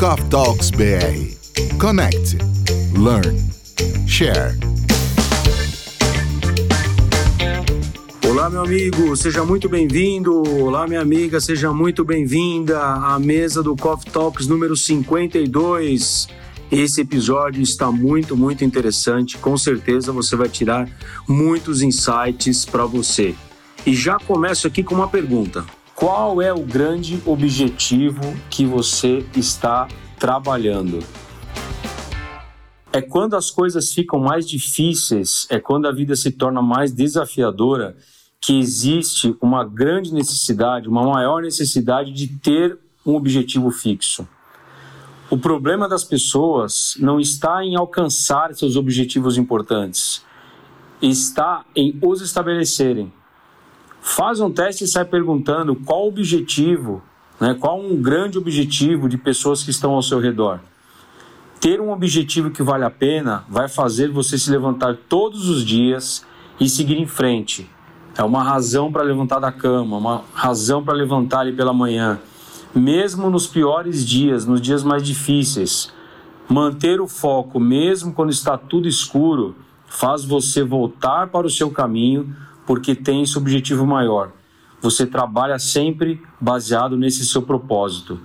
Coffee Talks BR. Connect, learn, share. Olá, meu amigo, seja muito bem-vindo. Olá, minha amiga, seja muito bem-vinda à mesa do Coffee Talks número 52. Esse episódio está muito, muito interessante. Com certeza você vai tirar muitos insights para você. E já começo aqui com uma pergunta: qual é o grande objetivo que você está trabalhando? É quando as coisas ficam mais difíceis, é quando a vida se torna mais desafiadora, que existe uma grande necessidade, uma maior necessidade de ter um objetivo fixo. O problema das pessoas não está em alcançar seus objetivos importantes, está em os estabelecerem. Faz um teste e sai perguntando qual o objetivo, né, qual um grande objetivo de pessoas que estão ao seu redor. Ter um objetivo que vale a pena vai fazer você se levantar todos os dias e seguir em frente. É uma razão para levantar da cama, uma razão para levantar ali pela manhã. Mesmo nos piores dias, nos dias mais difíceis, manter o foco, mesmo quando está tudo escuro, faz você voltar para o seu caminho, porque tem esse objetivo maior. Você trabalha sempre baseado nesse seu propósito.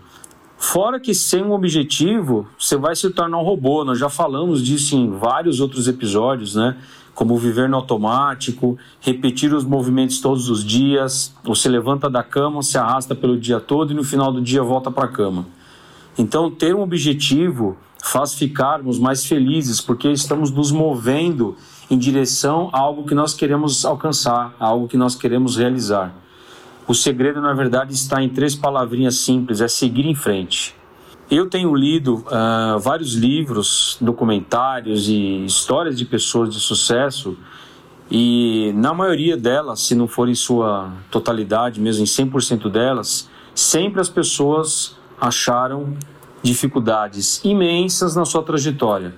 Fora que sem um objetivo, você vai se tornar um robô. Nós já falamos disso em vários outros episódios, né? Como viver no automático, repetir os movimentos todos os dias. Você levanta da cama, se arrasta pelo dia todo e no final do dia volta para a cama. Então, ter um objetivo faz ficarmos mais felizes, porque estamos nos movendo em direção a algo que nós queremos alcançar, a algo que nós queremos realizar. O segredo, na verdade, está em três palavrinhas simples: é seguir em frente. Eu tenho lido uh, vários livros, documentários e histórias de pessoas de sucesso, e na maioria delas, se não for em sua totalidade, mesmo em 100% delas, sempre as pessoas acharam dificuldades imensas na sua trajetória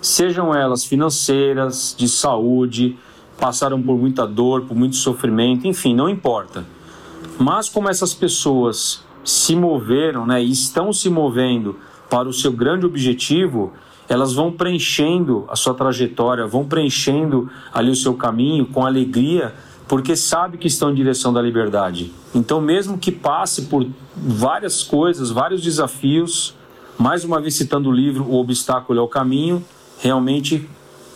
sejam elas financeiras, de saúde, passaram por muita dor, por muito sofrimento, enfim, não importa. Mas como essas pessoas se moveram, né, e estão se movendo para o seu grande objetivo, elas vão preenchendo a sua trajetória, vão preenchendo ali o seu caminho com alegria, porque sabe que estão em direção da liberdade. Então, mesmo que passe por várias coisas, vários desafios, mais uma vez citando o livro O Obstáculo é o Caminho, realmente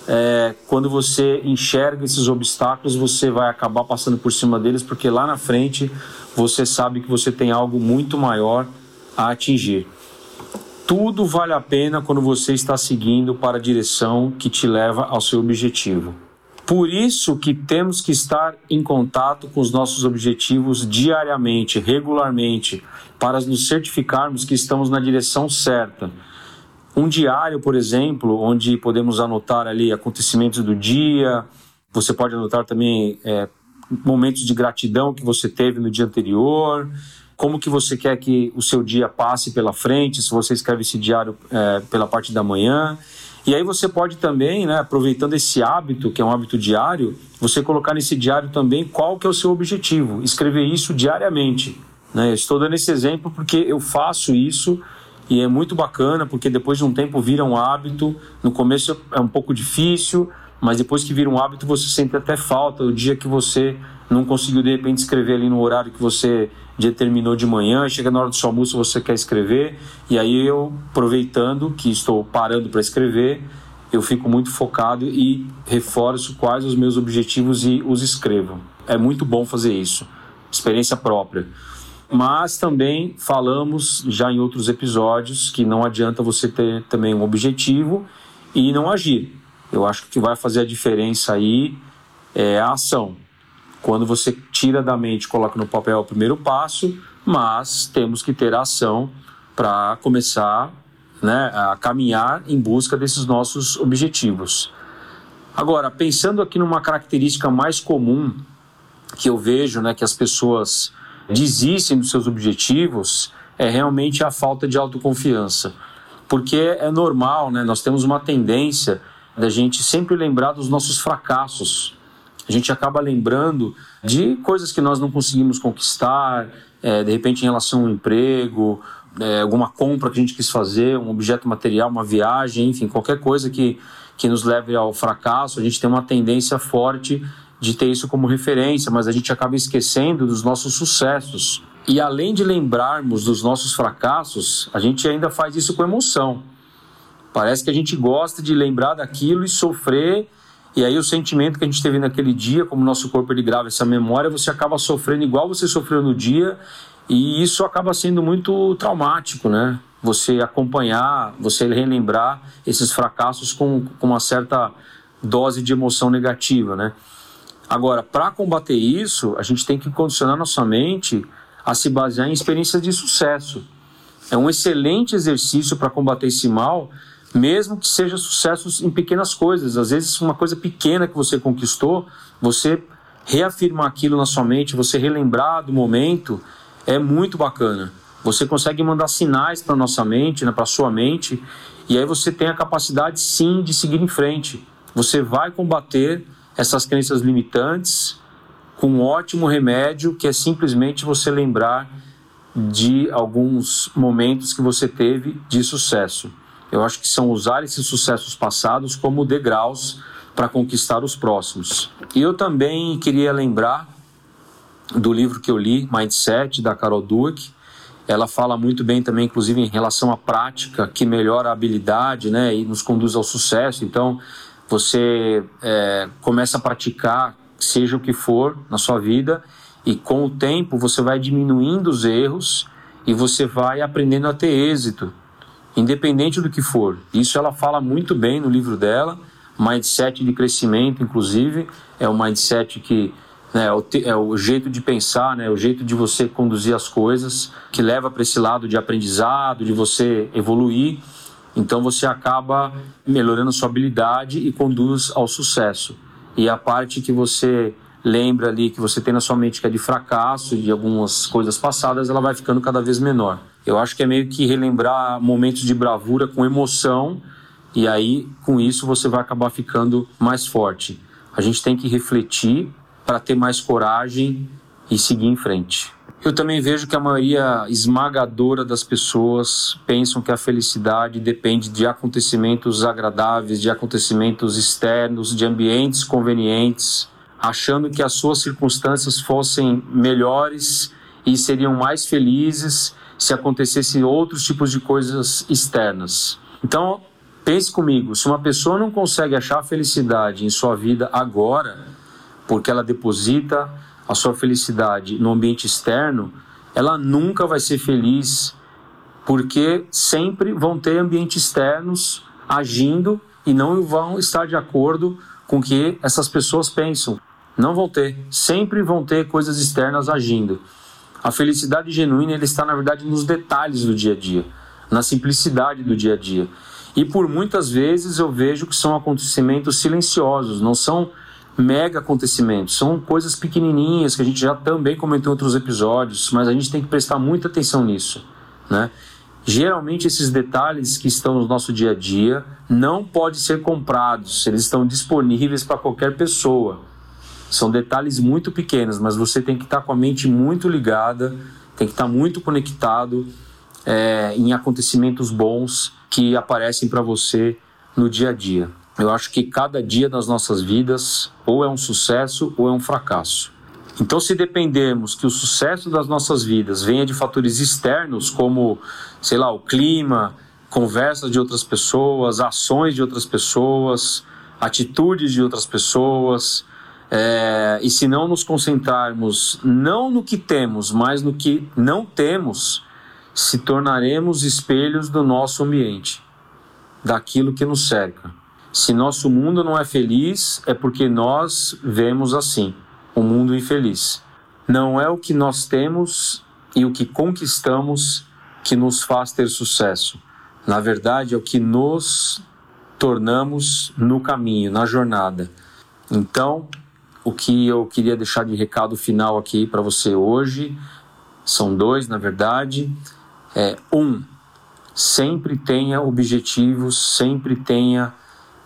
é, quando você enxerga esses obstáculos, você vai acabar passando por cima deles, porque lá na frente você sabe que você tem algo muito maior a atingir. Tudo vale a pena quando você está seguindo para a direção que te leva ao seu objetivo. Por isso que temos que estar em contato com os nossos objetivos diariamente, regularmente, para nos certificarmos que estamos na direção certa um diário, por exemplo, onde podemos anotar ali acontecimentos do dia, você pode anotar também é, momentos de gratidão que você teve no dia anterior, como que você quer que o seu dia passe pela frente, se você escreve esse diário é, pela parte da manhã. E aí você pode também, né, aproveitando esse hábito, que é um hábito diário, você colocar nesse diário também qual que é o seu objetivo, escrever isso diariamente. Né? estou dando esse exemplo porque eu faço isso e é muito bacana porque depois de um tempo vira um hábito. No começo é um pouco difícil, mas depois que vira um hábito você sente até falta o dia que você não conseguiu de repente escrever ali no horário que você determinou de manhã, chega na hora do seu almoço você quer escrever e aí eu aproveitando que estou parando para escrever, eu fico muito focado e reforço quais os meus objetivos e os escrevo. É muito bom fazer isso, experiência própria. Mas também falamos já em outros episódios que não adianta você ter também um objetivo e não agir. Eu acho que vai fazer a diferença aí é a ação. Quando você tira da mente, coloca no papel o primeiro passo, mas temos que ter ação para começar né, a caminhar em busca desses nossos objetivos. Agora, pensando aqui numa característica mais comum que eu vejo, né, que as pessoas desistem dos seus objetivos é realmente a falta de autoconfiança. Porque é normal, né? Nós temos uma tendência da gente sempre lembrar dos nossos fracassos. a gente acaba lembrando de coisas que nós não conseguimos conquistar, é, de repente em relação ao emprego, é, alguma compra que a gente quis fazer, um objeto material, uma viagem, enfim, qualquer coisa que, que nos leve ao fracasso, a gente tem uma tendência forte de ter isso como referência, mas a gente acaba esquecendo dos nossos sucessos. E além de lembrarmos dos nossos fracassos, a gente ainda faz isso com emoção. Parece que a gente gosta de lembrar daquilo e sofrer e aí o sentimento que a gente teve naquele dia, como nosso corpo ele grava essa memória, você acaba sofrendo igual você sofreu no dia, e isso acaba sendo muito traumático, né? Você acompanhar, você relembrar esses fracassos com, com uma certa dose de emoção negativa, né? Agora, para combater isso, a gente tem que condicionar nossa mente a se basear em experiências de sucesso. É um excelente exercício para combater esse mal mesmo que seja sucessos em pequenas coisas. Às vezes, uma coisa pequena que você conquistou, você reafirmar aquilo na sua mente, você relembrar do momento, é muito bacana. Você consegue mandar sinais para nossa mente, né, para sua mente, e aí você tem a capacidade sim de seguir em frente. Você vai combater essas crenças limitantes com um ótimo remédio que é simplesmente você lembrar de alguns momentos que você teve de sucesso. Eu acho que são usar esses sucessos passados como degraus para conquistar os próximos. E eu também queria lembrar do livro que eu li, Mindset, da Carol Dweck. Ela fala muito bem também, inclusive, em relação à prática, que melhora a habilidade né, e nos conduz ao sucesso. Então, você é, começa a praticar, seja o que for, na sua vida, e com o tempo você vai diminuindo os erros e você vai aprendendo a ter êxito independente do que for. Isso ela fala muito bem no livro dela, mindset de crescimento, inclusive, é o mindset que né, é, o, é o jeito de pensar, né, é o jeito de você conduzir as coisas, que leva para esse lado de aprendizado, de você evoluir. Então você acaba melhorando sua habilidade e conduz ao sucesso. E a parte que você lembra ali, que você tem na sua mente que é de fracasso, de algumas coisas passadas, ela vai ficando cada vez menor. Eu acho que é meio que relembrar momentos de bravura com emoção, e aí com isso você vai acabar ficando mais forte. A gente tem que refletir para ter mais coragem e seguir em frente. Eu também vejo que a maioria esmagadora das pessoas pensam que a felicidade depende de acontecimentos agradáveis, de acontecimentos externos, de ambientes convenientes, achando que as suas circunstâncias fossem melhores e seriam mais felizes se acontecessem outros tipos de coisas externas. Então, pense comigo, se uma pessoa não consegue achar felicidade em sua vida agora, porque ela deposita a sua felicidade no ambiente externo, ela nunca vai ser feliz, porque sempre vão ter ambientes externos agindo e não vão estar de acordo com o que essas pessoas pensam. Não vão ter, sempre vão ter coisas externas agindo. A felicidade genuína ele está, na verdade, nos detalhes do dia a dia, na simplicidade do dia a dia. E por muitas vezes eu vejo que são acontecimentos silenciosos, não são mega acontecimentos, são coisas pequenininhas que a gente já também comentou em outros episódios, mas a gente tem que prestar muita atenção nisso, né? Geralmente esses detalhes que estão no nosso dia a dia não podem ser comprados, eles estão disponíveis para qualquer pessoa. São detalhes muito pequenos, mas você tem que estar com a mente muito ligada, tem que estar muito conectado é, em acontecimentos bons que aparecem para você no dia a dia. Eu acho que cada dia das nossas vidas ou é um sucesso ou é um fracasso. Então, se dependermos que o sucesso das nossas vidas venha de fatores externos, como, sei lá, o clima, conversas de outras pessoas, ações de outras pessoas, atitudes de outras pessoas, é, e se não nos concentrarmos não no que temos, mas no que não temos, se tornaremos espelhos do nosso ambiente, daquilo que nos cerca. Se nosso mundo não é feliz, é porque nós vemos assim, o um mundo infeliz. Não é o que nós temos e o que conquistamos que nos faz ter sucesso. Na verdade, é o que nos tornamos no caminho, na jornada. Então, o que eu queria deixar de recado final aqui para você hoje são dois, na verdade. É, um, sempre tenha objetivos, sempre tenha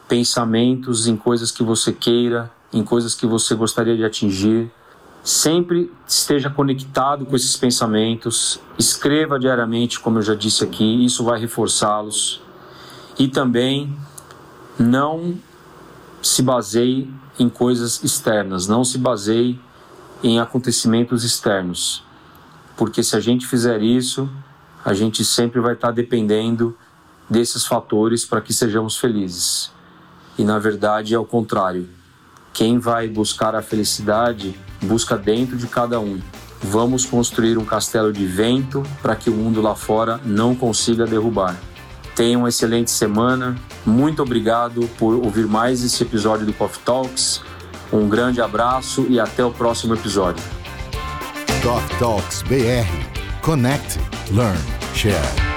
pensamentos em coisas que você queira em coisas que você gostaria de atingir. Sempre esteja conectado com esses pensamentos, escreva diariamente, como eu já disse aqui, isso vai reforçá-los. E também não se baseie em coisas externas, não se baseie em acontecimentos externos. Porque se a gente fizer isso, a gente sempre vai estar dependendo desses fatores para que sejamos felizes. E na verdade é o contrário. Quem vai buscar a felicidade busca dentro de cada um. Vamos construir um castelo de vento para que o mundo lá fora não consiga derrubar. Tenha uma excelente semana. Muito obrigado por ouvir mais esse episódio do Coffee Talks. Um grande abraço e até o próximo episódio. Coffee Talks BR. Connect, Learn, Share.